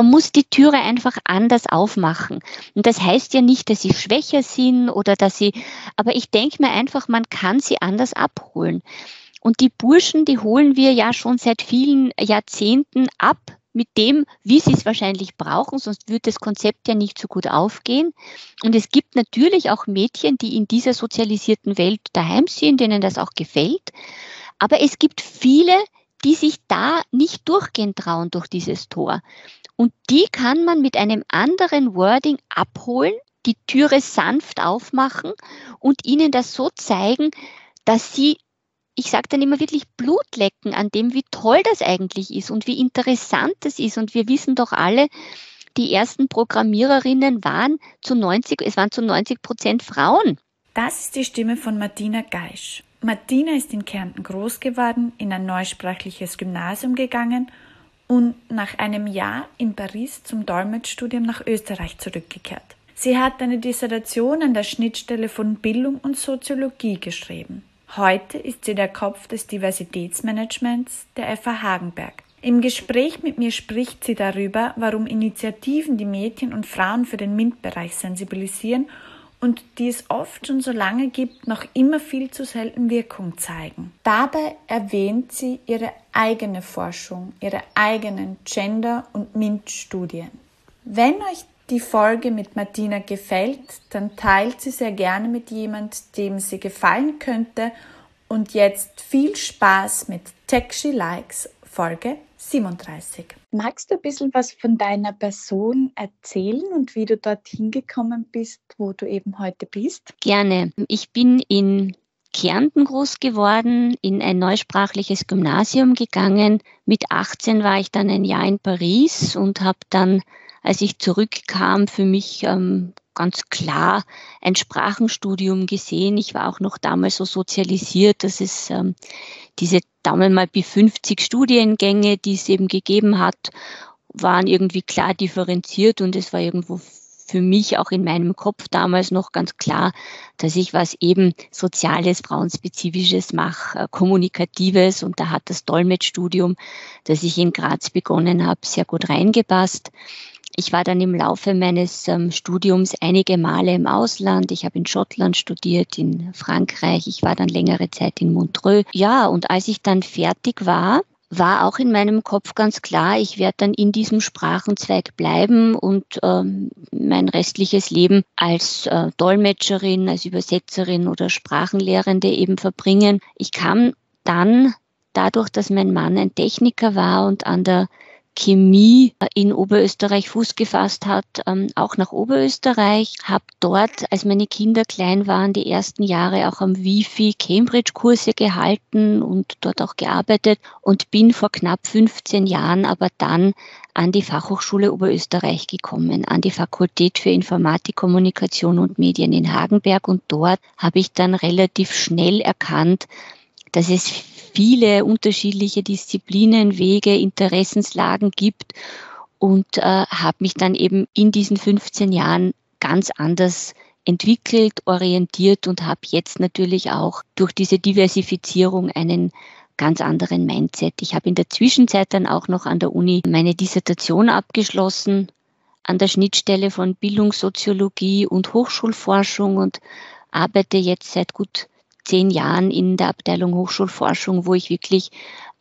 Man muss die Türe einfach anders aufmachen. Und das heißt ja nicht, dass sie schwächer sind oder dass sie, aber ich denke mir einfach, man kann sie anders abholen. Und die Burschen, die holen wir ja schon seit vielen Jahrzehnten ab mit dem, wie sie es wahrscheinlich brauchen, sonst würde das Konzept ja nicht so gut aufgehen. Und es gibt natürlich auch Mädchen, die in dieser sozialisierten Welt daheim sind, denen das auch gefällt. Aber es gibt viele, die sich da nicht durchgehen trauen durch dieses Tor. Und die kann man mit einem anderen Wording abholen, die Türe sanft aufmachen und ihnen das so zeigen, dass sie, ich sage dann immer wirklich Blut lecken an dem, wie toll das eigentlich ist und wie interessant es ist. Und wir wissen doch alle, die ersten Programmiererinnen waren zu 90, es waren zu 90 Prozent Frauen. Das ist die Stimme von Martina Geisch. Martina ist in Kärnten groß geworden, in ein neusprachliches Gymnasium gegangen und nach einem Jahr in Paris zum Dolmetschstudium nach Österreich zurückgekehrt. Sie hat eine Dissertation an der Schnittstelle von Bildung und Soziologie geschrieben. Heute ist sie der Kopf des Diversitätsmanagements der FH Hagenberg. Im Gespräch mit mir spricht sie darüber, warum Initiativen die Mädchen und Frauen für den MINT-Bereich sensibilisieren und die es oft schon so lange gibt, noch immer viel zu selten Wirkung zeigen. Dabei erwähnt sie ihre eigene Forschung, ihre eigenen Gender- und MINT-Studien. Wenn euch die Folge mit Martina gefällt, dann teilt sie sehr gerne mit jemand, dem sie gefallen könnte. Und jetzt viel Spaß mit Tech She Likes Folge 37. Magst du ein bisschen was von deiner Person erzählen und wie du dorthin gekommen bist, wo du eben heute bist? Gerne. Ich bin in Kärnten groß geworden, in ein neusprachliches Gymnasium gegangen. Mit 18 war ich dann ein Jahr in Paris und habe dann, als ich zurückkam, für mich ähm, ganz klar ein Sprachenstudium gesehen. Ich war auch noch damals so sozialisiert, dass es ähm, diese Daumen mal bis 50 Studiengänge, die es eben gegeben hat, waren irgendwie klar differenziert und es war irgendwo für mich auch in meinem Kopf damals noch ganz klar, dass ich was eben Soziales, Frauenspezifisches mache, äh, Kommunikatives und da hat das Dolmetschstudium, das ich in Graz begonnen habe, sehr gut reingepasst. Ich war dann im Laufe meines ähm, Studiums einige Male im Ausland. Ich habe in Schottland studiert, in Frankreich. Ich war dann längere Zeit in Montreux. Ja, und als ich dann fertig war, war auch in meinem Kopf ganz klar, ich werde dann in diesem Sprachenzweig bleiben und ähm, mein restliches Leben als äh, Dolmetscherin, als Übersetzerin oder Sprachenlehrende eben verbringen. Ich kam dann dadurch, dass mein Mann ein Techniker war und an der Chemie in Oberösterreich Fuß gefasst hat, ähm, auch nach Oberösterreich, habe dort, als meine Kinder klein waren, die ersten Jahre auch am Wifi Cambridge-Kurse gehalten und dort auch gearbeitet und bin vor knapp 15 Jahren aber dann an die Fachhochschule Oberösterreich gekommen, an die Fakultät für Informatik, Kommunikation und Medien in Hagenberg. Und dort habe ich dann relativ schnell erkannt, dass es viele unterschiedliche Disziplinen, Wege, Interessenslagen gibt und äh, habe mich dann eben in diesen 15 Jahren ganz anders entwickelt, orientiert und habe jetzt natürlich auch durch diese Diversifizierung einen ganz anderen Mindset. Ich habe in der Zwischenzeit dann auch noch an der Uni meine Dissertation abgeschlossen an der Schnittstelle von Bildungssoziologie und Hochschulforschung und arbeite jetzt seit gut zehn Jahren in der Abteilung Hochschulforschung, wo ich wirklich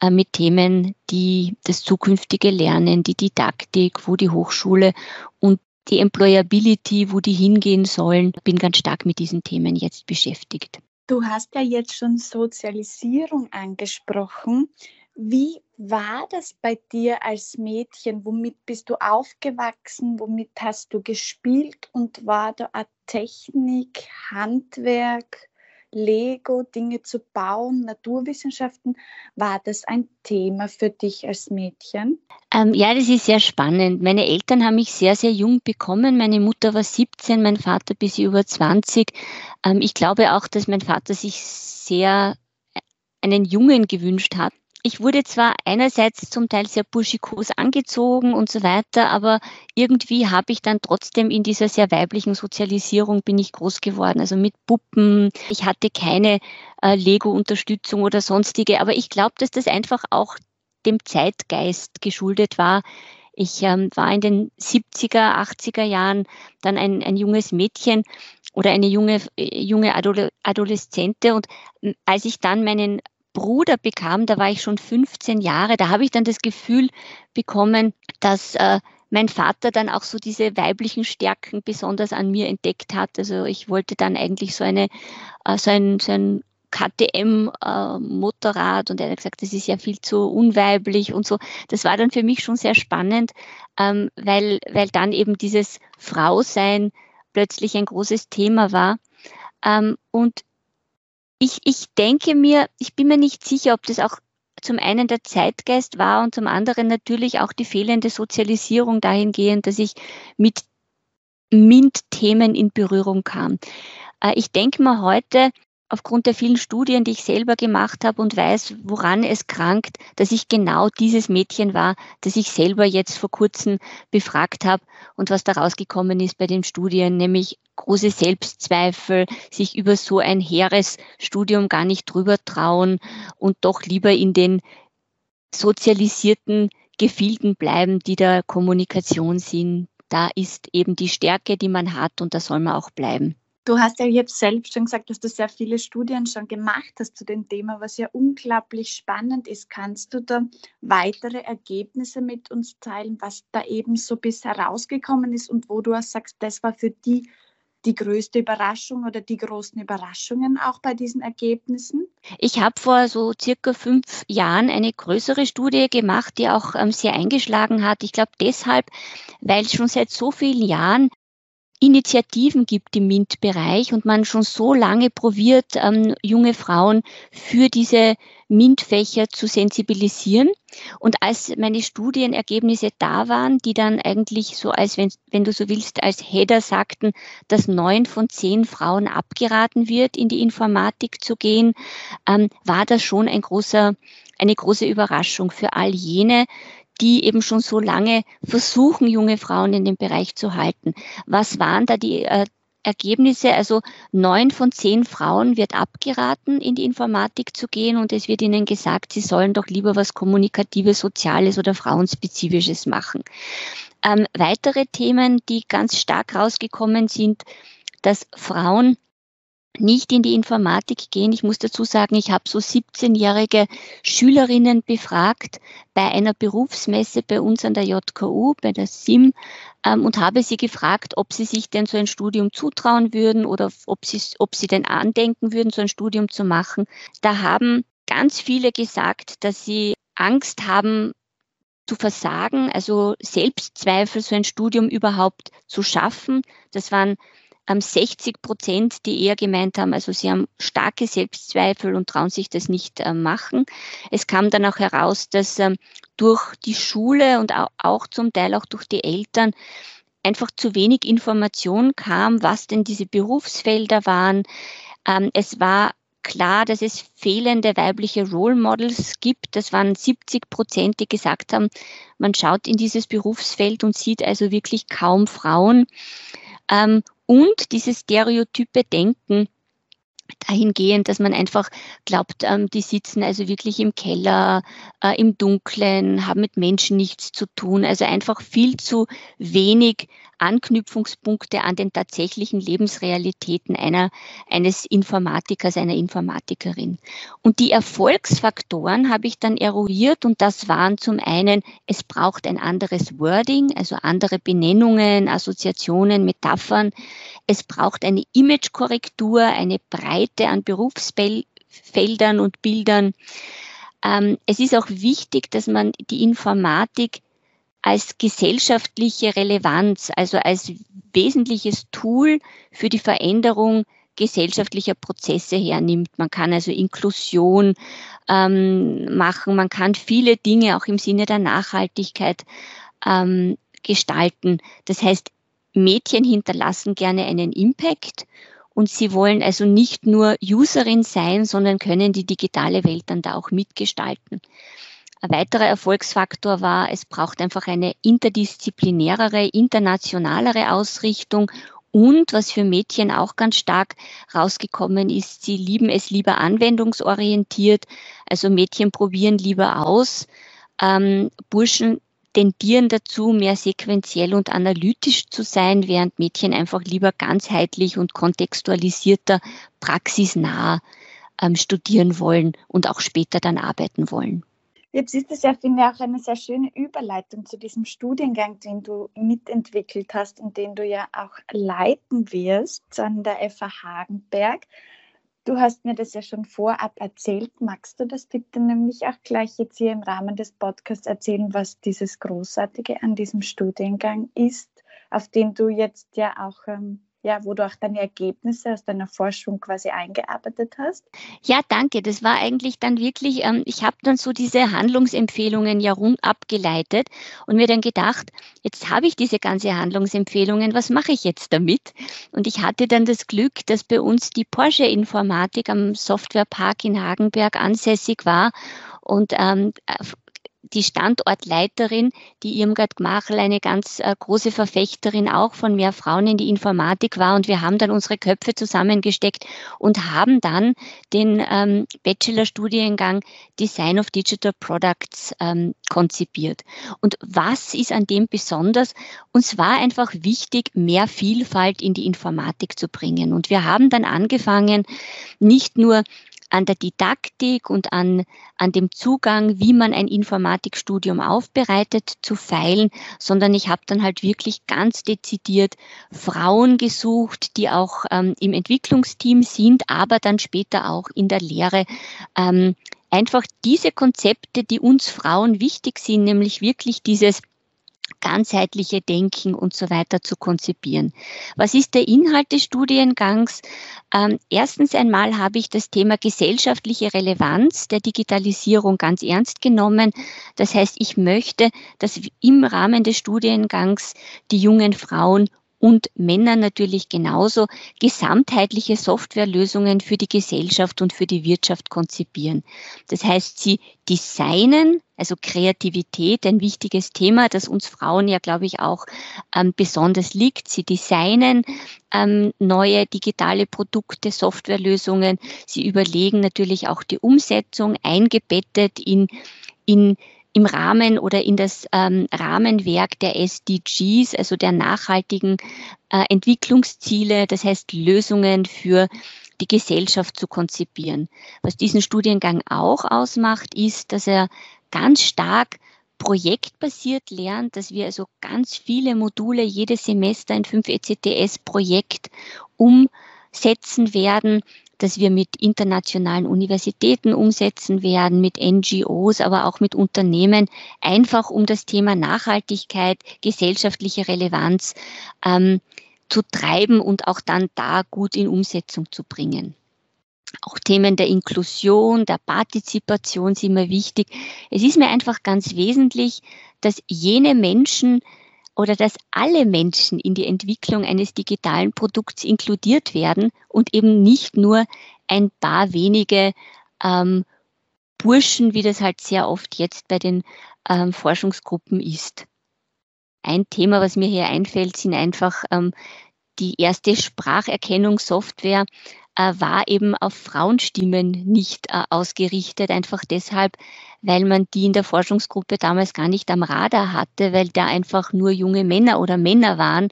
äh, mit Themen, die das zukünftige Lernen, die Didaktik, wo die Hochschule und die Employability, wo die hingehen sollen, bin ganz stark mit diesen Themen jetzt beschäftigt. Du hast ja jetzt schon Sozialisierung angesprochen. Wie war das bei dir als Mädchen? Womit bist du aufgewachsen? Womit hast du gespielt? Und war da Technik, Handwerk, Lego, Dinge zu bauen, Naturwissenschaften. War das ein Thema für dich als Mädchen? Ähm, ja, das ist sehr spannend. Meine Eltern haben mich sehr, sehr jung bekommen. Meine Mutter war 17, mein Vater bis über 20. Ähm, ich glaube auch, dass mein Vater sich sehr einen Jungen gewünscht hat. Ich wurde zwar einerseits zum Teil sehr burschikos angezogen und so weiter, aber irgendwie habe ich dann trotzdem in dieser sehr weiblichen Sozialisierung bin ich groß geworden. Also mit Puppen. Ich hatte keine äh, Lego-Unterstützung oder sonstige. Aber ich glaube, dass das einfach auch dem Zeitgeist geschuldet war. Ich ähm, war in den 70er, 80er Jahren dann ein, ein junges Mädchen oder eine junge, junge Adoleszente. Und als ich dann meinen Bruder bekam, da war ich schon 15 Jahre, da habe ich dann das Gefühl bekommen, dass äh, mein Vater dann auch so diese weiblichen Stärken besonders an mir entdeckt hat. Also ich wollte dann eigentlich so eine, äh, so ein, so ein KTM-Motorrad äh, und er hat gesagt, das ist ja viel zu unweiblich und so. Das war dann für mich schon sehr spannend, ähm, weil, weil dann eben dieses Frausein plötzlich ein großes Thema war. Ähm, und ich, ich denke mir, ich bin mir nicht sicher, ob das auch zum einen der Zeitgeist war und zum anderen natürlich auch die fehlende Sozialisierung dahingehend, dass ich mit MINT-Themen in Berührung kam. Äh, ich denke mal heute, aufgrund der vielen Studien, die ich selber gemacht habe und weiß, woran es krankt, dass ich genau dieses Mädchen war, das ich selber jetzt vor kurzem befragt habe und was daraus gekommen ist bei den Studien, nämlich große Selbstzweifel, sich über so ein hehres Studium gar nicht drüber trauen und doch lieber in den sozialisierten Gefilden bleiben, die der Kommunikation sind. Da ist eben die Stärke, die man hat und da soll man auch bleiben. Du hast ja jetzt selbst schon gesagt, dass du sehr viele Studien schon gemacht hast zu dem Thema, was ja unglaublich spannend ist. Kannst du da weitere Ergebnisse mit uns teilen, was da eben so bis herausgekommen ist und wo du auch sagst, das war für die die größte Überraschung oder die großen Überraschungen auch bei diesen Ergebnissen? Ich habe vor so circa fünf Jahren eine größere Studie gemacht, die auch ähm, sehr eingeschlagen hat. Ich glaube deshalb, weil schon seit so vielen Jahren Initiativen gibt im MINT-Bereich und man schon so lange probiert, ähm, junge Frauen für diese MINT-Fächer zu sensibilisieren. Und als meine Studienergebnisse da waren, die dann eigentlich so als, wenn, wenn du so willst, als Header sagten, dass neun von zehn Frauen abgeraten wird, in die Informatik zu gehen, ähm, war das schon ein großer, eine große Überraschung für all jene, die eben schon so lange versuchen, junge Frauen in dem Bereich zu halten. Was waren da die äh, Ergebnisse? Also neun von zehn Frauen wird abgeraten, in die Informatik zu gehen und es wird ihnen gesagt, sie sollen doch lieber was Kommunikatives, Soziales oder Frauenspezifisches machen. Ähm, weitere Themen, die ganz stark rausgekommen sind, dass Frauen nicht in die Informatik gehen. Ich muss dazu sagen, ich habe so 17-jährige Schülerinnen befragt bei einer Berufsmesse bei uns an der JKU, bei der SIM, ähm, und habe sie gefragt, ob sie sich denn so ein Studium zutrauen würden oder ob sie, ob sie denn andenken würden, so ein Studium zu machen. Da haben ganz viele gesagt, dass sie Angst haben, zu versagen, also Selbstzweifel, so ein Studium überhaupt zu schaffen. Das waren 60 Prozent, die eher gemeint haben, also sie haben starke Selbstzweifel und trauen sich das nicht äh, machen. Es kam dann auch heraus, dass ähm, durch die Schule und auch zum Teil auch durch die Eltern einfach zu wenig Information kam, was denn diese Berufsfelder waren. Ähm, es war klar, dass es fehlende weibliche Role Models gibt. Das waren 70 Prozent, die gesagt haben, man schaut in dieses Berufsfeld und sieht also wirklich kaum Frauen. Und dieses stereotype Denken dahingehend, dass man einfach glaubt, ähm, die sitzen also wirklich im Keller, äh, im Dunkeln, haben mit Menschen nichts zu tun, also einfach viel zu wenig Anknüpfungspunkte an den tatsächlichen Lebensrealitäten einer, eines Informatikers, einer Informatikerin. Und die Erfolgsfaktoren habe ich dann eruiert und das waren zum einen, es braucht ein anderes Wording, also andere Benennungen, Assoziationen, Metaphern. Es braucht eine Imagekorrektur, eine Breite an Berufsfeldern und Bildern. Ähm, es ist auch wichtig, dass man die Informatik als gesellschaftliche Relevanz, also als wesentliches Tool für die Veränderung gesellschaftlicher Prozesse hernimmt. Man kann also Inklusion ähm, machen, man kann viele Dinge auch im Sinne der Nachhaltigkeit ähm, gestalten. Das heißt, Mädchen hinterlassen gerne einen Impact und sie wollen also nicht nur Userin sein, sondern können die digitale Welt dann da auch mitgestalten. Ein weiterer Erfolgsfaktor war, es braucht einfach eine interdisziplinärere, internationalere Ausrichtung und was für Mädchen auch ganz stark rausgekommen ist, sie lieben es lieber anwendungsorientiert. Also Mädchen probieren lieber aus. Ähm, Burschen tendieren dazu, mehr sequenziell und analytisch zu sein, während Mädchen einfach lieber ganzheitlich und kontextualisierter, praxisnah ähm, studieren wollen und auch später dann arbeiten wollen. Jetzt ist es ja, finde ich, auch eine sehr schöne Überleitung zu diesem Studiengang, den du mitentwickelt hast und den du ja auch leiten wirst an der FH Hagenberg. Du hast mir das ja schon vorab erzählt. Magst du das bitte nämlich auch gleich jetzt hier im Rahmen des Podcasts erzählen, was dieses Großartige an diesem Studiengang ist, auf den du jetzt ja auch ähm, ja, wo du auch deine Ergebnisse aus deiner Forschung quasi eingearbeitet hast? Ja, danke. Das war eigentlich dann wirklich, ähm, ich habe dann so diese Handlungsempfehlungen ja rund abgeleitet und mir dann gedacht, jetzt habe ich diese ganze Handlungsempfehlungen, was mache ich jetzt damit? Und ich hatte dann das Glück, dass bei uns die Porsche Informatik am Softwarepark in Hagenberg ansässig war und ähm, die Standortleiterin, die Irmgard Gmachel, eine ganz äh, große Verfechterin auch von mehr Frauen in die Informatik war. Und wir haben dann unsere Köpfe zusammengesteckt und haben dann den ähm, Bachelorstudiengang Design of Digital Products ähm, konzipiert. Und was ist an dem besonders? Uns war einfach wichtig, mehr Vielfalt in die Informatik zu bringen. Und wir haben dann angefangen, nicht nur an der Didaktik und an, an dem Zugang, wie man ein Informatikstudium aufbereitet, zu feilen, sondern ich habe dann halt wirklich ganz dezidiert Frauen gesucht, die auch ähm, im Entwicklungsteam sind, aber dann später auch in der Lehre. Ähm, einfach diese Konzepte, die uns Frauen wichtig sind, nämlich wirklich dieses ganzheitliche Denken und so weiter zu konzipieren. Was ist der Inhalt des Studiengangs? Ähm, erstens einmal habe ich das Thema gesellschaftliche Relevanz der Digitalisierung ganz ernst genommen. Das heißt, ich möchte, dass im Rahmen des Studiengangs die jungen Frauen und Männer natürlich genauso gesamtheitliche Softwarelösungen für die Gesellschaft und für die Wirtschaft konzipieren. Das heißt, sie designen, also Kreativität, ein wichtiges Thema, das uns Frauen ja, glaube ich, auch ähm, besonders liegt. Sie designen ähm, neue digitale Produkte, Softwarelösungen. Sie überlegen natürlich auch die Umsetzung eingebettet in, in im Rahmen oder in das ähm, Rahmenwerk der SDGs, also der nachhaltigen äh, Entwicklungsziele, das heißt Lösungen für die Gesellschaft zu konzipieren. Was diesen Studiengang auch ausmacht, ist, dass er ganz stark projektbasiert lernt, dass wir also ganz viele Module jedes Semester in 5 ECTS-Projekt umsetzen werden, dass wir mit internationalen Universitäten umsetzen werden, mit NGOs, aber auch mit Unternehmen, einfach um das Thema Nachhaltigkeit, gesellschaftliche Relevanz ähm, zu treiben und auch dann da gut in Umsetzung zu bringen. Auch Themen der Inklusion, der Partizipation sind mir wichtig. Es ist mir einfach ganz wesentlich, dass jene Menschen, oder dass alle Menschen in die Entwicklung eines digitalen Produkts inkludiert werden und eben nicht nur ein paar wenige ähm, Burschen, wie das halt sehr oft jetzt bei den ähm, Forschungsgruppen ist. Ein Thema, was mir hier einfällt, sind einfach ähm, die erste Spracherkennungssoftware äh, war eben auf Frauenstimmen nicht äh, ausgerichtet, einfach deshalb, weil man die in der Forschungsgruppe damals gar nicht am Radar hatte, weil da einfach nur junge Männer oder Männer waren.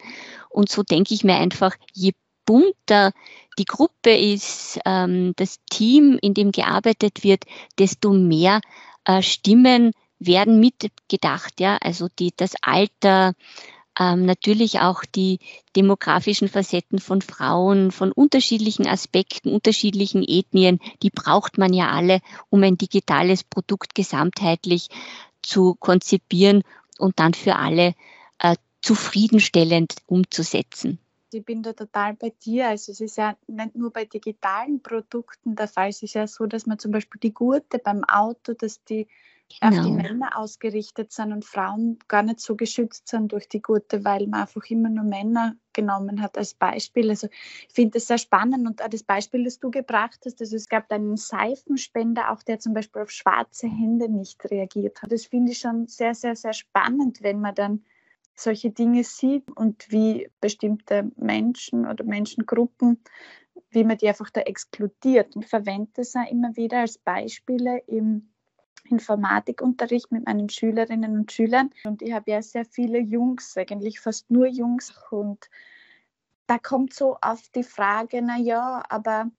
Und so denke ich mir einfach, je bunter die Gruppe ist, ähm, das Team, in dem gearbeitet wird, desto mehr äh, Stimmen werden mitgedacht. Ja, also die, das Alter, ähm, natürlich auch die demografischen Facetten von Frauen, von unterschiedlichen Aspekten, unterschiedlichen Ethnien, die braucht man ja alle, um ein digitales Produkt gesamtheitlich zu konzipieren und dann für alle äh, zufriedenstellend umzusetzen. Ich bin da total bei dir. Also es ist ja nicht nur bei digitalen Produkten der Fall. Es ist ja so, dass man zum Beispiel die Gurte beim Auto, dass die genau. auf die genau. Männer ausgerichtet sind und Frauen gar nicht so geschützt sind durch die Gurte, weil man einfach immer nur Männer genommen hat als Beispiel. Also ich finde das sehr spannend und auch das Beispiel, das du gebracht hast, also es gab einen Seifenspender, auch der zum Beispiel auf schwarze Hände nicht reagiert hat. Das finde ich schon sehr, sehr, sehr spannend, wenn man dann solche Dinge sieht und wie bestimmte Menschen oder Menschengruppen, wie man die einfach da exkludiert. Ich verwende das auch immer wieder als Beispiele im Informatikunterricht mit meinen Schülerinnen und Schülern. Und ich habe ja sehr viele Jungs, eigentlich fast nur Jungs. Und da kommt so auf die Frage, na ja, aber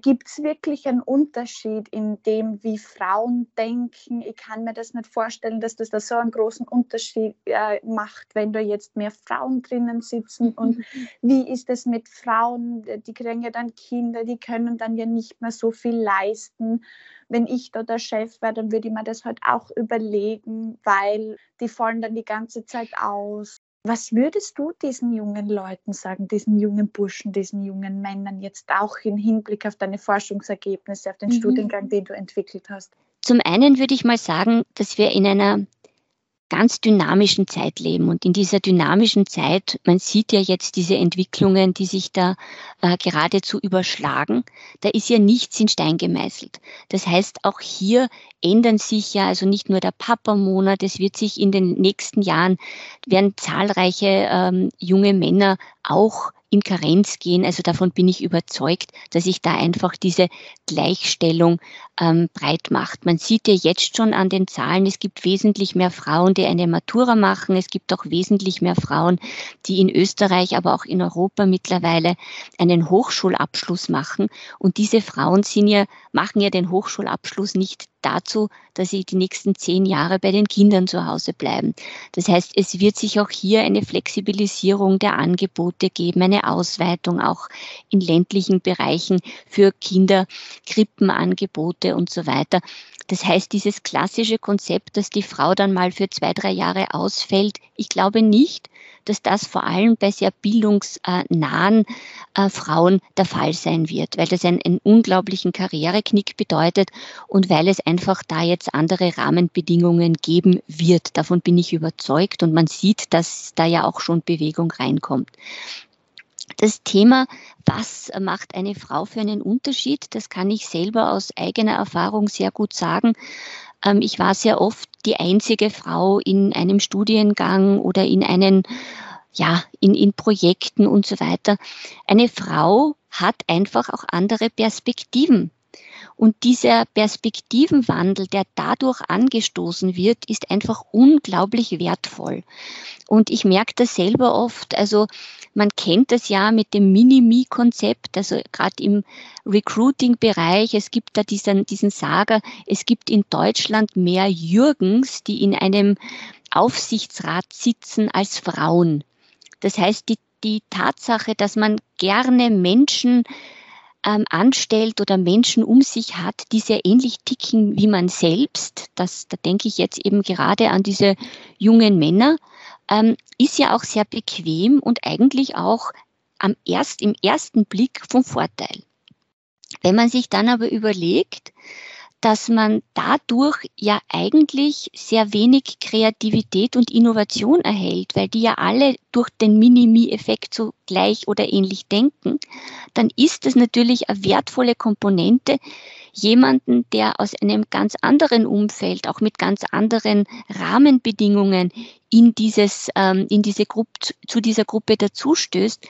gibt es wirklich einen Unterschied in dem, wie Frauen denken? Ich kann mir das nicht vorstellen, dass das da so einen großen Unterschied äh, macht, wenn da jetzt mehr Frauen drinnen sitzen. Und mhm. wie ist es mit Frauen? Die kriegen ja dann Kinder, die können dann ja nicht mehr so viel leisten. Wenn ich da der Chef wäre, dann würde ich mir das halt auch überlegen, weil die fallen dann die ganze Zeit aus. Was würdest du diesen jungen Leuten sagen, diesen jungen Burschen, diesen jungen Männern jetzt auch im Hinblick auf deine Forschungsergebnisse, auf den mhm. Studiengang, den du entwickelt hast? Zum einen würde ich mal sagen, dass wir in einer ganz dynamischen Zeit leben. Und in dieser dynamischen Zeit, man sieht ja jetzt diese Entwicklungen, die sich da äh, geradezu überschlagen, da ist ja nichts in Stein gemeißelt. Das heißt, auch hier ändern sich ja, also nicht nur der Papa-Monat, es wird sich in den nächsten Jahren, werden zahlreiche ähm, junge Männer auch in Karenz gehen. Also davon bin ich überzeugt, dass sich da einfach diese Gleichstellung ähm, breit macht. Man sieht ja jetzt schon an den Zahlen, es gibt wesentlich mehr Frauen, die eine Matura machen. Es gibt auch wesentlich mehr Frauen, die in Österreich, aber auch in Europa mittlerweile einen Hochschulabschluss machen. Und diese Frauen sind ja, machen ja den Hochschulabschluss nicht dazu, dass sie die nächsten zehn Jahre bei den Kindern zu Hause bleiben. Das heißt, es wird sich auch hier eine Flexibilisierung der Angebote geben, eine Ausweitung auch in ländlichen Bereichen für Kinder, Krippenangebote und so weiter. Das heißt, dieses klassische Konzept, dass die Frau dann mal für zwei, drei Jahre ausfällt, ich glaube nicht, dass das vor allem bei sehr bildungsnahen äh, Frauen der Fall sein wird, weil das einen, einen unglaublichen Karriereknick bedeutet und weil es einfach da jetzt andere Rahmenbedingungen geben wird. Davon bin ich überzeugt und man sieht, dass da ja auch schon Bewegung reinkommt. Das Thema, was macht eine Frau für einen Unterschied, das kann ich selber aus eigener Erfahrung sehr gut sagen. Ähm, ich war sehr oft die einzige Frau in einem Studiengang oder in einen, ja, in, in Projekten und so weiter. Eine Frau hat einfach auch andere Perspektiven. Und dieser Perspektivenwandel, der dadurch angestoßen wird, ist einfach unglaublich wertvoll. Und ich merke das selber oft, also man kennt das ja mit dem Mini-Me-Konzept, also gerade im Recruiting-Bereich, es gibt da diesen, diesen Sager, es gibt in Deutschland mehr Jürgens, die in einem Aufsichtsrat sitzen als Frauen. Das heißt, die, die Tatsache, dass man gerne Menschen ähm, anstellt oder Menschen um sich hat, die sehr ähnlich ticken wie man selbst, das, da denke ich jetzt eben gerade an diese jungen Männer, ähm, ist ja auch sehr bequem und eigentlich auch am erst, im ersten Blick vom Vorteil. Wenn man sich dann aber überlegt, dass man dadurch ja eigentlich sehr wenig Kreativität und Innovation erhält, weil die ja alle durch den Minimi-Effekt so gleich oder ähnlich denken, dann ist das natürlich eine wertvolle Komponente, jemanden, der aus einem ganz anderen Umfeld, auch mit ganz anderen Rahmenbedingungen in dieses, ähm, in diese Gruppe, zu dieser Gruppe dazustößt,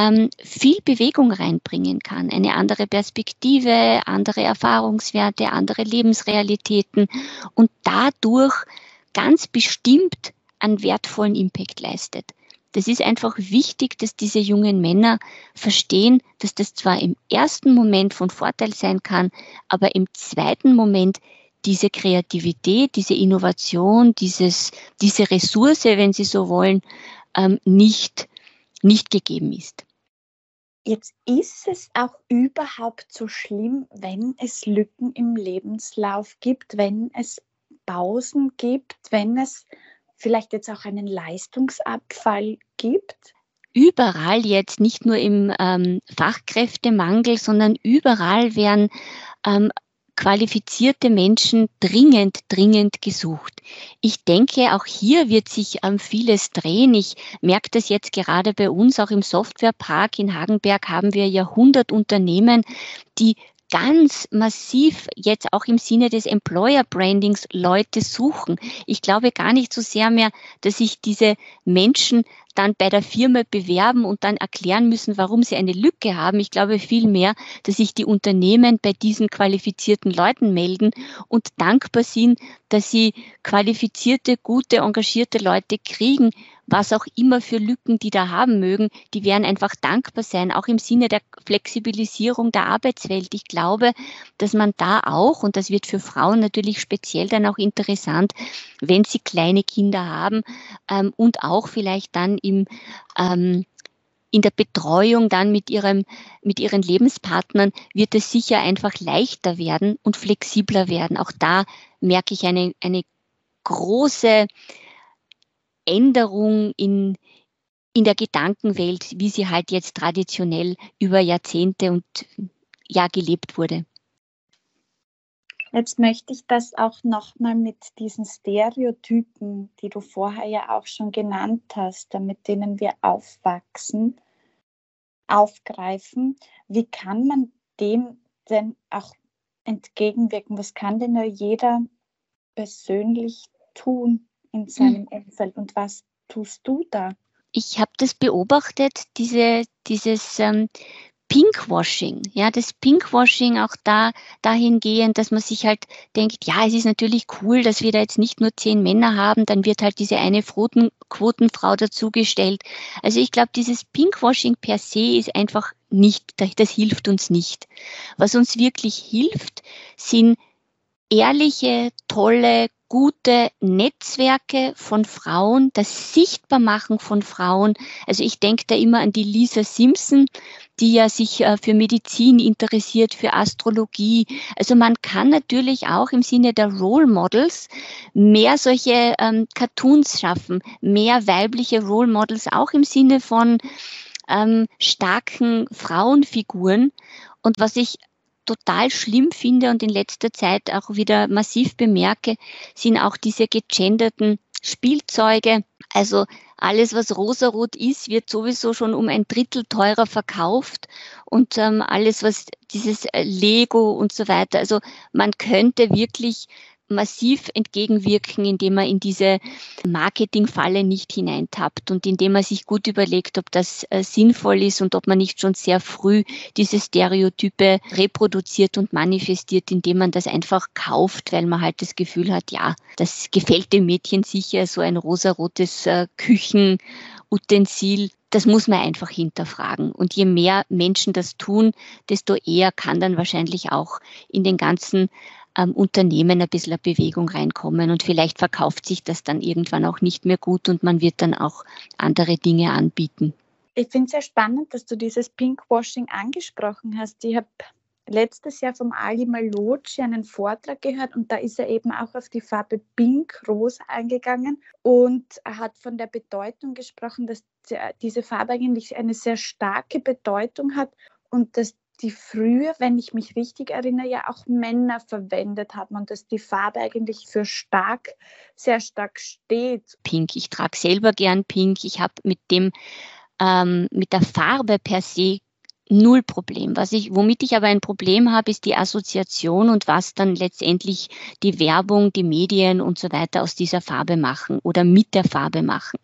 ähm, viel Bewegung reinbringen kann, eine andere Perspektive, andere Erfahrungswerte, andere Lebensrealitäten und dadurch ganz bestimmt einen wertvollen Impact leistet. Das ist einfach wichtig, dass diese jungen Männer verstehen, dass das zwar im ersten Moment von Vorteil sein kann, aber im zweiten Moment diese Kreativität, diese Innovation, dieses, diese Ressource, wenn Sie so wollen, ähm, nicht, nicht gegeben ist. Jetzt ist es auch überhaupt so schlimm, wenn es Lücken im Lebenslauf gibt, wenn es Pausen gibt, wenn es vielleicht jetzt auch einen Leistungsabfall gibt? Überall jetzt, nicht nur im ähm, Fachkräftemangel, sondern überall werden ähm, qualifizierte Menschen dringend, dringend gesucht. Ich denke, auch hier wird sich ähm, vieles drehen. Ich merke das jetzt gerade bei uns, auch im Softwarepark in Hagenberg haben wir ja 100 Unternehmen, die ganz massiv jetzt auch im Sinne des Employer Brandings Leute suchen. Ich glaube gar nicht so sehr mehr, dass sich diese Menschen dann bei der Firma bewerben und dann erklären müssen, warum sie eine Lücke haben. Ich glaube vielmehr, dass sich die Unternehmen bei diesen qualifizierten Leuten melden und dankbar sind, dass sie qualifizierte, gute, engagierte Leute kriegen, was auch immer für Lücken die da haben mögen, die werden einfach dankbar sein, auch im Sinne der Flexibilisierung der Arbeitswelt. Ich glaube, dass man da auch, und das wird für Frauen natürlich speziell dann auch interessant, wenn sie kleine Kinder haben ähm, und auch vielleicht dann im ähm, in der Betreuung dann mit ihrem, mit ihren Lebenspartnern wird es sicher einfach leichter werden und flexibler werden. Auch da merke ich eine, eine große Änderung in, in der Gedankenwelt, wie sie halt jetzt traditionell über Jahrzehnte und ja gelebt wurde. Jetzt möchte ich das auch nochmal mit diesen Stereotypen, die du vorher ja auch schon genannt hast, mit denen wir aufwachsen, aufgreifen. Wie kann man dem denn auch entgegenwirken? Was kann denn jeder persönlich tun? In seinem mhm. Umfeld und was tust du da? Ich habe das beobachtet, diese, dieses ähm, Pinkwashing, ja, das Pinkwashing auch da dahingehend, dass man sich halt denkt, ja, es ist natürlich cool, dass wir da jetzt nicht nur zehn Männer haben, dann wird halt diese eine Quoten, Quotenfrau dazugestellt. Also ich glaube, dieses Pinkwashing per se ist einfach nicht, das hilft uns nicht. Was uns wirklich hilft, sind ehrliche, tolle, gute Netzwerke von Frauen, das Sichtbarmachen von Frauen. Also ich denke da immer an die Lisa Simpson, die ja sich äh, für Medizin interessiert, für Astrologie. Also man kann natürlich auch im Sinne der Role Models mehr solche ähm, Cartoons schaffen, mehr weibliche Role Models, auch im Sinne von ähm, starken Frauenfiguren. Und was ich total schlimm finde und in letzter Zeit auch wieder massiv bemerke, sind auch diese gegenderten Spielzeuge. Also alles, was rosarot ist, wird sowieso schon um ein Drittel teurer verkauft und ähm, alles, was dieses äh, Lego und so weiter. Also man könnte wirklich massiv entgegenwirken, indem man in diese Marketingfalle nicht hineintappt und indem man sich gut überlegt, ob das äh, sinnvoll ist und ob man nicht schon sehr früh diese Stereotype reproduziert und manifestiert, indem man das einfach kauft, weil man halt das Gefühl hat, ja, das gefällt dem Mädchen sicher, so ein rosarotes äh, Küchenutensil das muss man einfach hinterfragen. Und je mehr Menschen das tun, desto eher kann dann wahrscheinlich auch in den ganzen ähm, Unternehmen ein bisschen eine Bewegung reinkommen und vielleicht verkauft sich das dann irgendwann auch nicht mehr gut und man wird dann auch andere Dinge anbieten. Ich finde es sehr spannend, dass du dieses Pinkwashing angesprochen hast. Ich habe letztes Jahr vom Ali Malocci einen Vortrag gehört und da ist er eben auch auf die Farbe Pink Rosa eingegangen und hat von der Bedeutung gesprochen, dass diese Farbe eigentlich eine sehr starke Bedeutung hat und dass die früher, wenn ich mich richtig erinnere, ja auch Männer verwendet haben und dass die Farbe eigentlich für stark, sehr stark steht. Pink, ich trage selber gern Pink. Ich habe mit dem, ähm, mit der Farbe per se null Problem. Was ich, womit ich aber ein Problem habe, ist die Assoziation und was dann letztendlich die Werbung, die Medien und so weiter aus dieser Farbe machen oder mit der Farbe machen.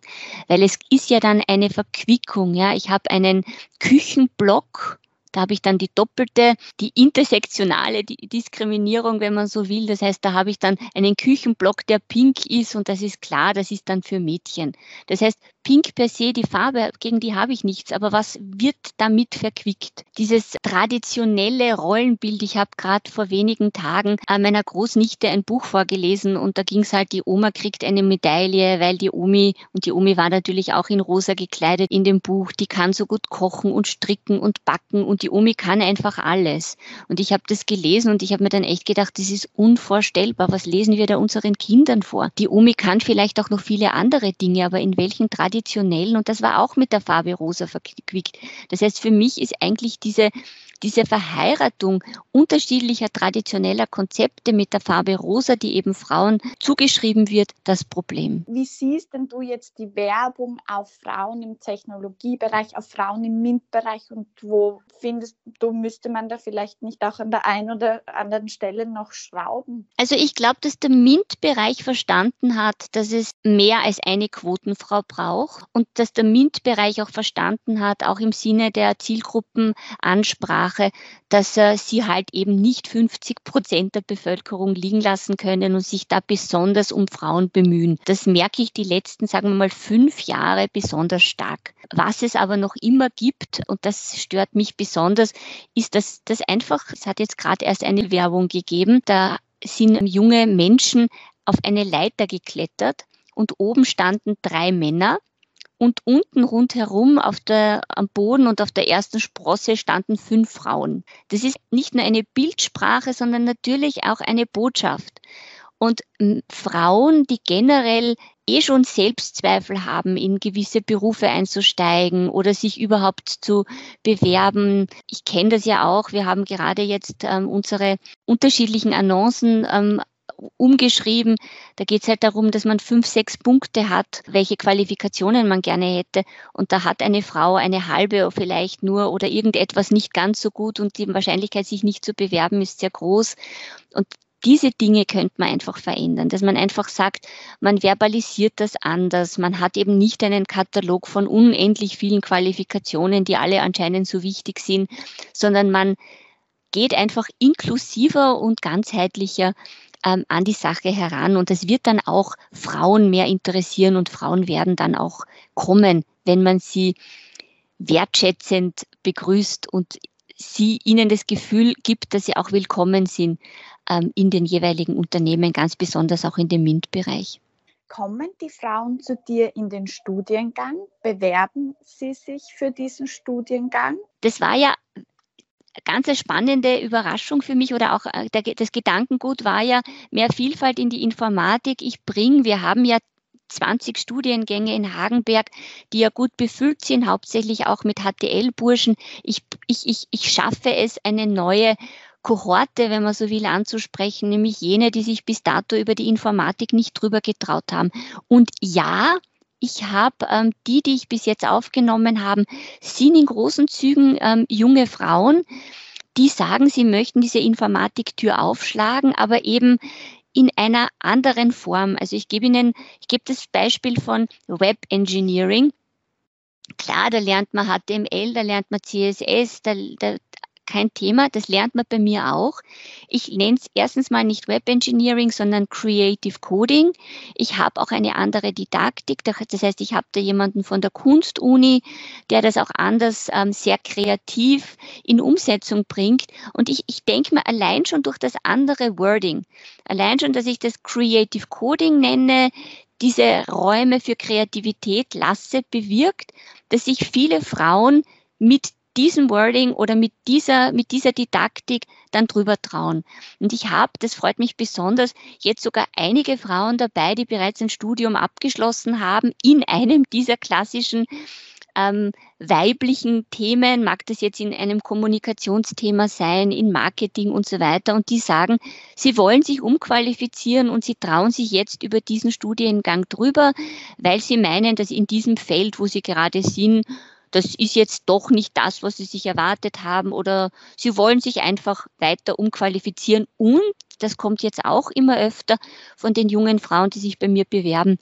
Weil es ist ja dann eine Verquickung. Ja, ich habe einen Küchenblock da habe ich dann die doppelte, die intersektionale Diskriminierung, wenn man so will. Das heißt, da habe ich dann einen Küchenblock, der pink ist und das ist klar, das ist dann für Mädchen. Das heißt, Pink per se, die Farbe, gegen die habe ich nichts, aber was wird damit verquickt? Dieses traditionelle Rollenbild, ich habe gerade vor wenigen Tagen äh, meiner Großnichte ein Buch vorgelesen und da ging es halt, die Oma kriegt eine Medaille, weil die Omi, und die Omi war natürlich auch in rosa gekleidet in dem Buch, die kann so gut kochen und stricken und backen und die Omi kann einfach alles. Und ich habe das gelesen und ich habe mir dann echt gedacht, das ist unvorstellbar. Was lesen wir da unseren Kindern vor? Die Omi kann vielleicht auch noch viele andere Dinge, aber in welchen traditionellen, und das war auch mit der Farbe rosa verquickt. Das heißt, für mich ist eigentlich diese diese Verheiratung unterschiedlicher traditioneller Konzepte mit der Farbe rosa, die eben Frauen zugeschrieben wird, das Problem. Wie siehst denn du jetzt die Werbung auf Frauen im Technologiebereich, auf Frauen im MINT-Bereich und wo findest du, müsste man da vielleicht nicht auch an der einen oder anderen Stelle noch schrauben? Also ich glaube, dass der MINT-Bereich verstanden hat, dass es mehr als eine Quotenfrau braucht und dass der MINT-Bereich auch verstanden hat, auch im Sinne der Zielgruppenansprache, Sprache, dass äh, sie halt eben nicht 50 Prozent der Bevölkerung liegen lassen können und sich da besonders um Frauen bemühen. Das merke ich die letzten, sagen wir mal, fünf Jahre besonders stark. Was es aber noch immer gibt, und das stört mich besonders, ist, dass das einfach, es hat jetzt gerade erst eine Werbung gegeben, da sind junge Menschen auf eine Leiter geklettert und oben standen drei Männer und unten rundherum auf der, am Boden und auf der ersten Sprosse standen fünf Frauen. Das ist nicht nur eine Bildsprache, sondern natürlich auch eine Botschaft. Und Frauen, die generell eh schon Selbstzweifel haben, in gewisse Berufe einzusteigen oder sich überhaupt zu bewerben. Ich kenne das ja auch. Wir haben gerade jetzt ähm, unsere unterschiedlichen Annoncen ähm, umgeschrieben. Da geht es halt darum, dass man fünf, sechs Punkte hat, welche Qualifikationen man gerne hätte. Und da hat eine Frau eine halbe vielleicht nur oder irgendetwas nicht ganz so gut und die Wahrscheinlichkeit, sich nicht zu bewerben, ist sehr groß. Und diese Dinge könnte man einfach verändern, dass man einfach sagt, man verbalisiert das anders. Man hat eben nicht einen Katalog von unendlich vielen Qualifikationen, die alle anscheinend so wichtig sind, sondern man geht einfach inklusiver und ganzheitlicher ähm, an die Sache heran. Und das wird dann auch Frauen mehr interessieren und Frauen werden dann auch kommen, wenn man sie wertschätzend begrüßt und sie ihnen das Gefühl gibt, dass sie auch willkommen sind in den jeweiligen Unternehmen, ganz besonders auch in dem MINT-Bereich. Kommen die Frauen zu dir in den Studiengang? Bewerben sie sich für diesen Studiengang? Das war ja ganz spannende Überraschung für mich oder auch äh, das Gedankengut war ja mehr Vielfalt in die Informatik. Ich bringe, wir haben ja 20 Studiengänge in Hagenberg, die ja gut befüllt sind, hauptsächlich auch mit HTL-Burschen. Ich, ich, ich, ich schaffe es, eine neue Kohorte, wenn man so will, anzusprechen, nämlich jene, die sich bis dato über die Informatik nicht drüber getraut haben. Und ja, ich habe ähm, die, die ich bis jetzt aufgenommen habe, sind in großen Zügen ähm, junge Frauen, die sagen, sie möchten diese Informatiktür aufschlagen, aber eben in einer anderen Form. Also ich gebe Ihnen, ich gebe das Beispiel von Web Engineering. Klar, da lernt man HTML, da lernt man CSS, da, da, kein Thema, das lernt man bei mir auch. Ich nenne es erstens mal nicht Web Engineering, sondern Creative Coding. Ich habe auch eine andere Didaktik, das heißt, ich habe da jemanden von der Kunstuni, der das auch anders ähm, sehr kreativ in Umsetzung bringt. Und ich, ich denke mir allein schon durch das andere Wording, allein schon, dass ich das Creative Coding nenne, diese Räume für Kreativität lasse, bewirkt, dass sich viele Frauen mit diesem Wording oder mit dieser, mit dieser Didaktik dann drüber trauen. Und ich habe, das freut mich besonders, jetzt sogar einige Frauen dabei, die bereits ein Studium abgeschlossen haben in einem dieser klassischen ähm, weiblichen Themen, mag das jetzt in einem Kommunikationsthema sein, in Marketing und so weiter, und die sagen, sie wollen sich umqualifizieren und sie trauen sich jetzt über diesen Studiengang drüber, weil sie meinen, dass in diesem Feld, wo sie gerade sind, das ist jetzt doch nicht das, was sie sich erwartet haben oder sie wollen sich einfach weiter umqualifizieren und das kommt jetzt auch immer öfter von den jungen Frauen, die sich bei mir bewerben.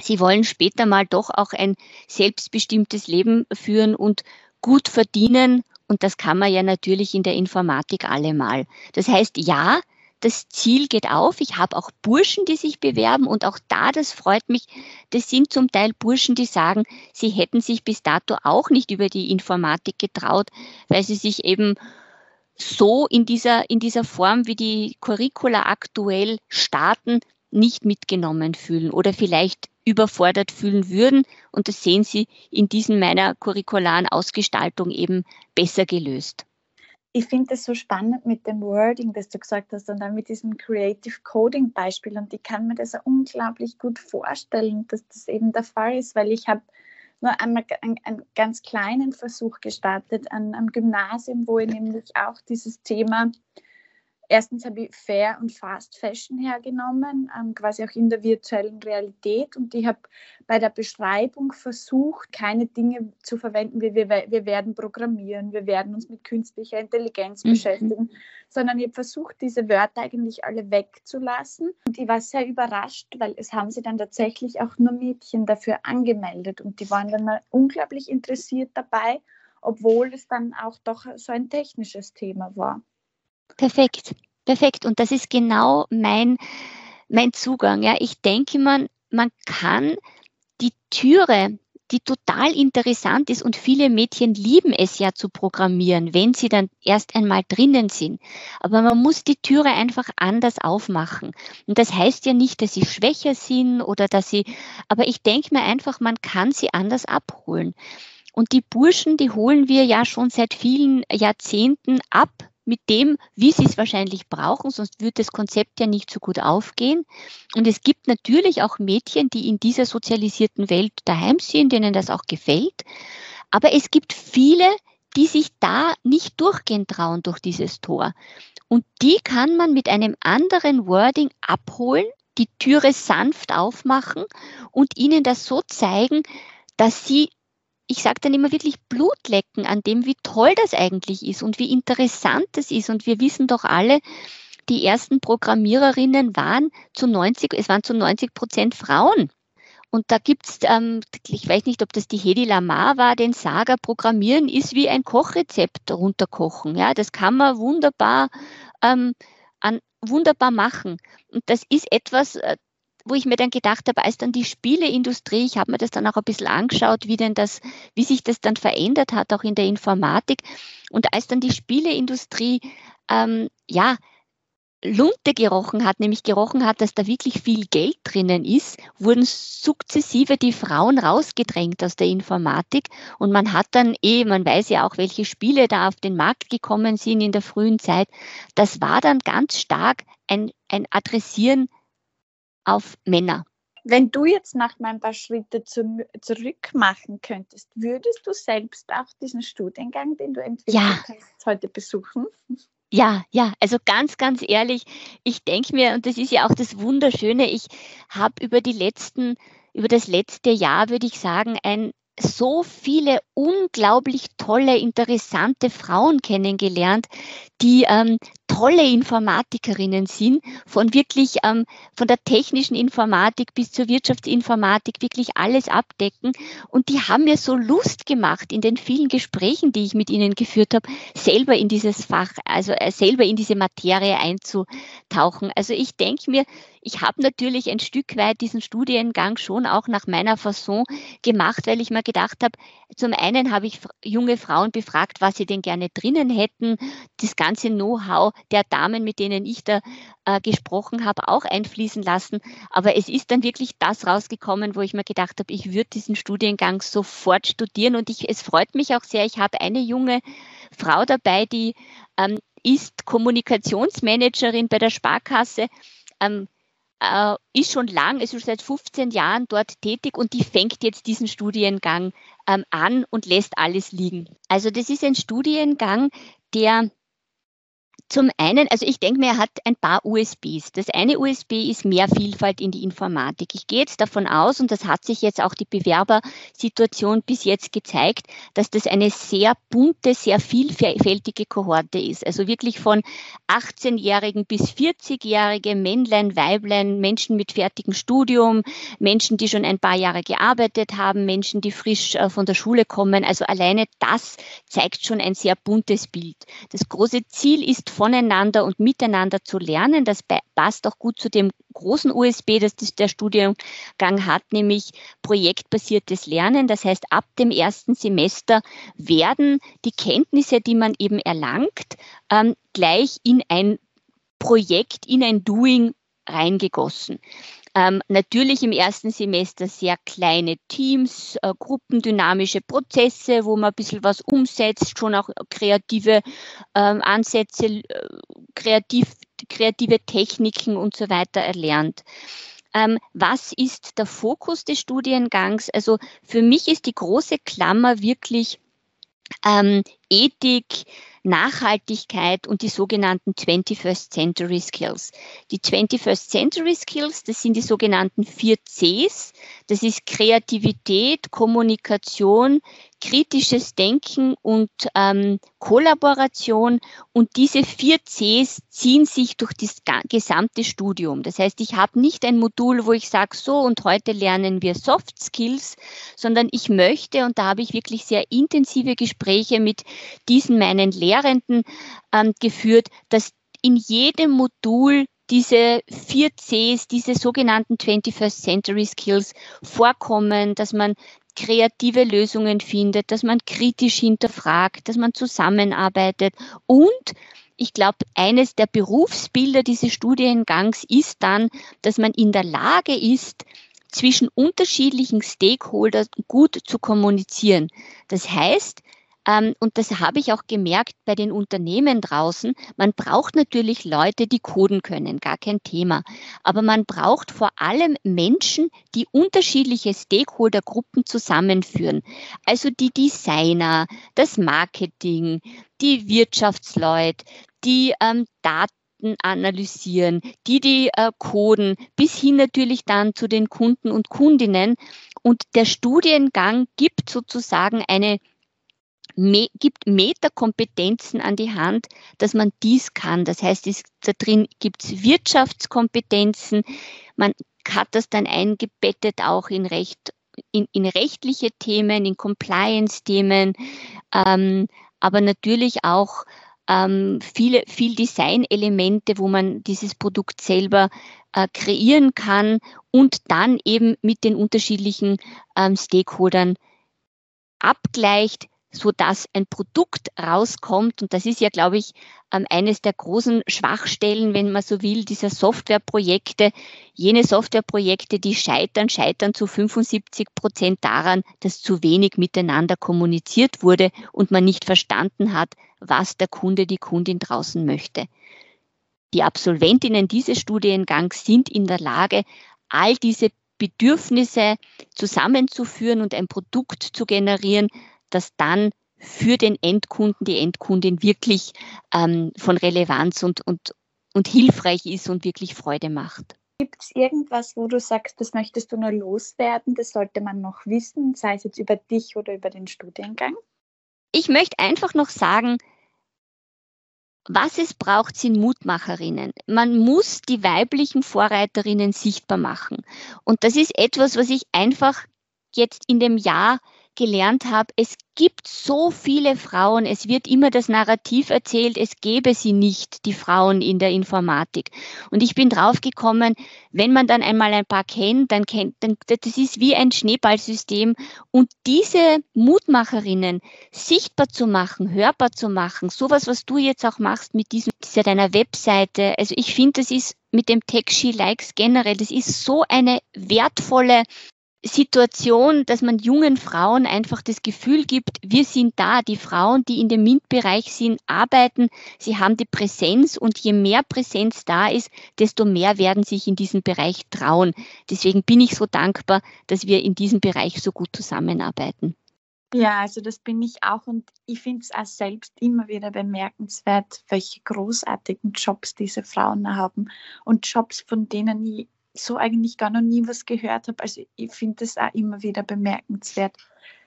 Sie wollen später mal doch auch ein selbstbestimmtes Leben führen und gut verdienen. Und das kann man ja natürlich in der Informatik allemal. Das heißt, ja, das Ziel geht auf. Ich habe auch Burschen, die sich bewerben und auch da, das freut mich, das sind zum Teil Burschen, die sagen, sie hätten sich bis dato auch nicht über die Informatik getraut, weil sie sich eben so in dieser, in dieser Form, wie die Curricula aktuell starten, nicht mitgenommen fühlen oder vielleicht überfordert fühlen würden. Und das sehen Sie in diesen meiner curricularen Ausgestaltung eben besser gelöst. Ich finde es so spannend mit dem Wording, das du gesagt hast, und dann mit diesem Creative Coding Beispiel. Und ich kann mir das unglaublich gut vorstellen, dass das eben der Fall ist, weil ich habe nur einmal einen, ganz kleinen Versuch gestartet am Gymnasium, wo ich nämlich auch dieses Thema erstens habe ich Fair und Fast Fashion hergenommen, ähm, quasi auch in der virtuellen Realität. Und ich habe bei der Beschreibung versucht, keine Dinge zu verwenden, wie wir, wir werden programmieren, wir werden uns mit künstlicher Intelligenz mhm. beschäftigen, sondern ich habe versucht, diese Wörter eigentlich alle wegzulassen. Und ich war sehr überrascht, weil es haben sich dann tatsächlich auch nur Mädchen dafür angemeldet und die waren dann unglaublich interessiert dabei, obwohl es dann auch doch so ein technisches Thema war. Perfekt, perfekt. Und das ist genau mein, mein Zugang. Ja, ich denke, man, man kann die Türe, die total interessant ist und viele Mädchen lieben es ja zu programmieren, wenn sie dann erst einmal drinnen sind. Aber man muss die Türe einfach anders aufmachen. Und das heißt ja nicht, dass sie schwächer sind oder dass sie, aber ich denke mir einfach, man kann sie anders abholen. Und die Burschen, die holen wir ja schon seit vielen Jahrzehnten ab mit dem, wie sie es wahrscheinlich brauchen, sonst würde das Konzept ja nicht so gut aufgehen. Und es gibt natürlich auch Mädchen, die in dieser sozialisierten Welt daheim sind, denen das auch gefällt. Aber es gibt viele, die sich da nicht durchgehen trauen durch dieses Tor. Und die kann man mit einem anderen Wording abholen, die Türe sanft aufmachen und ihnen das so zeigen, dass sie ich sage dann immer wirklich Blutlecken an dem, wie toll das eigentlich ist und wie interessant das ist. Und wir wissen doch alle, die ersten Programmiererinnen waren zu 90, es waren zu 90 Prozent Frauen. Und da gibt's, ähm, ich weiß nicht, ob das die Hedi Lamar war, den Saga, Programmieren ist wie ein Kochrezept runterkochen. Ja, das kann man wunderbar, ähm, an, wunderbar machen. Und das ist etwas, äh, wo ich mir dann gedacht habe, als dann die Spieleindustrie, ich habe mir das dann auch ein bisschen angeschaut, wie denn das, wie sich das dann verändert hat, auch in der Informatik. Und als dann die Spieleindustrie ähm, ja Lunte gerochen hat, nämlich gerochen hat, dass da wirklich viel Geld drinnen ist, wurden sukzessive die Frauen rausgedrängt aus der Informatik und man hat dann eh, man weiß ja auch, welche Spiele da auf den Markt gekommen sind in der frühen Zeit. Das war dann ganz stark ein, ein Adressieren auf Männer. Wenn du jetzt noch mal ein paar Schritte zum, zurück machen könntest, würdest du selbst auch diesen Studiengang, den du entwickelt ja. hast, heute besuchen? Ja, ja, also ganz, ganz ehrlich, ich denke mir, und das ist ja auch das Wunderschöne, ich habe über die letzten, über das letzte Jahr, würde ich sagen, ein so viele unglaublich tolle, interessante Frauen kennengelernt, die ähm, tolle Informatikerinnen sind, von wirklich ähm, von der technischen Informatik bis zur Wirtschaftsinformatik wirklich alles abdecken. Und die haben mir so Lust gemacht in den vielen Gesprächen, die ich mit ihnen geführt habe, selber in dieses Fach, also äh, selber in diese Materie einzutauchen. Also ich denke mir, ich habe natürlich ein Stück weit diesen Studiengang schon auch nach meiner Fasson gemacht, weil ich mir gedacht habe, zum einen habe ich junge Frauen befragt, was sie denn gerne drinnen hätten, das ganze Know-how der Damen, mit denen ich da äh, gesprochen habe, auch einfließen lassen. Aber es ist dann wirklich das rausgekommen, wo ich mir gedacht habe, ich würde diesen Studiengang sofort studieren. Und ich, es freut mich auch sehr, ich habe eine junge Frau dabei, die ähm, ist Kommunikationsmanagerin bei der Sparkasse. Ähm, äh, ist schon lang, ist schon seit 15 Jahren dort tätig und die fängt jetzt diesen Studiengang ähm, an und lässt alles liegen. Also das ist ein Studiengang, der zum einen, also ich denke mir, er hat ein paar USBs. Das eine USB ist mehr Vielfalt in die Informatik. Ich gehe jetzt davon aus, und das hat sich jetzt auch die Bewerbersituation bis jetzt gezeigt, dass das eine sehr bunte, sehr vielfältige Kohorte ist. Also wirklich von 18-Jährigen bis 40-Jährige, Männlein, Weiblein, Menschen mit fertigem Studium, Menschen, die schon ein paar Jahre gearbeitet haben, Menschen, die frisch äh, von der Schule kommen. Also alleine das zeigt schon ein sehr buntes Bild. Das große Ziel ist voneinander und miteinander zu lernen. Das passt auch gut zu dem großen USB, das der Studiengang hat, nämlich projektbasiertes Lernen. Das heißt, ab dem ersten Semester werden die Kenntnisse, die man eben erlangt, ähm, gleich in ein Projekt, in ein Doing reingegossen. Ähm, natürlich im ersten Semester sehr kleine Teams, äh, gruppendynamische Prozesse, wo man ein bisschen was umsetzt, schon auch kreative ähm, Ansätze, äh, kreativ, kreative Techniken und so weiter erlernt. Ähm, was ist der Fokus des Studiengangs? Also für mich ist die große Klammer wirklich ähm, Ethik, Nachhaltigkeit und die sogenannten 21st Century Skills. Die 21st Century Skills, das sind die sogenannten vier Cs. Das ist Kreativität, Kommunikation, kritisches Denken und ähm, Kollaboration. Und diese vier Cs ziehen sich durch das gesamte Studium. Das heißt, ich habe nicht ein Modul, wo ich sage, so und heute lernen wir Soft Skills, sondern ich möchte, und da habe ich wirklich sehr intensive Gespräche mit diesen meinen Lehrenden ähm, geführt, dass in jedem Modul diese vier Cs, diese sogenannten 21st Century Skills vorkommen, dass man kreative Lösungen findet, dass man kritisch hinterfragt, dass man zusammenarbeitet und ich glaube, eines der Berufsbilder dieses Studiengangs ist dann, dass man in der Lage ist, zwischen unterschiedlichen Stakeholders gut zu kommunizieren. Das heißt, und das habe ich auch gemerkt bei den Unternehmen draußen. Man braucht natürlich Leute, die coden können, gar kein Thema. Aber man braucht vor allem Menschen, die unterschiedliche Stakeholdergruppen zusammenführen. Also die Designer, das Marketing, die Wirtschaftsleute, die ähm, Daten analysieren, die die äh, coden, bis hin natürlich dann zu den Kunden und Kundinnen. Und der Studiengang gibt sozusagen eine me gibt Metakompetenzen an die Hand, dass man dies kann. Das heißt, es, da drin gibt es Wirtschaftskompetenzen. Man hat das dann eingebettet auch in Recht, in, in rechtliche Themen, in Compliance-Themen, ähm, aber natürlich auch ähm, viele, viel Design-Elemente, wo man dieses Produkt selber äh, kreieren kann und dann eben mit den unterschiedlichen ähm, Stakeholdern abgleicht, so dass ein Produkt rauskommt. Und das ist ja, glaube ich, ähm, eines der großen Schwachstellen, wenn man so will, dieser Softwareprojekte. Jene Softwareprojekte, die scheitern, scheitern zu 75 Prozent daran, dass zu wenig miteinander kommuniziert wurde und man nicht verstanden hat, was der Kunde, die Kundin draußen möchte. Die Absolventinnen dieses Studiengangs sind in der Lage, all diese Bedürfnisse zusammenzuführen und ein Produkt zu generieren, das dann für den Endkunden, die Endkundin wirklich ähm, von Relevanz und, und, und hilfreich ist und wirklich Freude macht. Gibt es irgendwas, wo du sagst, das möchtest du nur loswerden, das sollte man noch wissen, sei es jetzt über dich oder über den Studiengang? Ich möchte einfach noch sagen, was es braucht, sind Mutmacherinnen. Man muss die weiblichen Vorreiterinnen sichtbar machen. Und das ist etwas, was ich einfach jetzt in dem Jahr gelernt habe, es gibt so viele Frauen, es wird immer das Narrativ erzählt, es gäbe sie nicht, die Frauen in der Informatik. Und ich bin draufgekommen, wenn man dann einmal ein paar kennt, dann kennt, dann, das ist wie ein Schneeballsystem. Und diese Mutmacherinnen sichtbar zu machen, hörbar zu machen, sowas, was du jetzt auch machst mit diesem, dieser deiner Webseite. Also ich finde, das ist mit dem Tech She Likes generell, das ist so eine wertvolle Situation, dass man jungen Frauen einfach das Gefühl gibt, wir sind da. Die Frauen, die in dem MINT-Bereich sind, arbeiten, sie haben die Präsenz und je mehr Präsenz da ist, desto mehr werden sich in diesem Bereich trauen. Deswegen bin ich so dankbar, dass wir in diesem Bereich so gut zusammenarbeiten. Ja, also das bin ich auch und ich finde es auch selbst immer wieder bemerkenswert, welche großartigen Jobs diese Frauen haben und Jobs, von denen ich so eigentlich gar noch nie was gehört habe. Also ich finde es auch immer wieder bemerkenswert,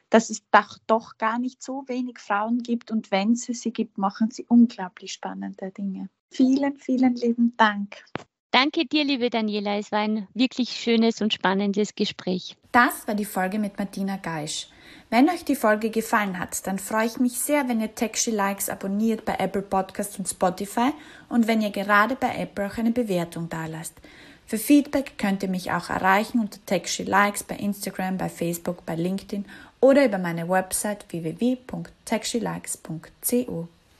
dass es doch, doch gar nicht so wenig Frauen gibt und wenn es sie gibt, machen sie unglaublich spannende Dinge. Vielen, vielen lieben Dank. Danke dir, liebe Daniela. Es war ein wirklich schönes und spannendes Gespräch. Das war die Folge mit Martina Geisch. Wenn euch die Folge gefallen hat, dann freue ich mich sehr, wenn ihr Techshy Likes abonniert bei Apple Podcasts und Spotify und wenn ihr gerade bei Apple auch eine Bewertung dalasst. Für Feedback könnt ihr mich auch erreichen unter TechSheLikes bei Instagram, bei Facebook, bei LinkedIn oder über meine Website www.techshelikes.co.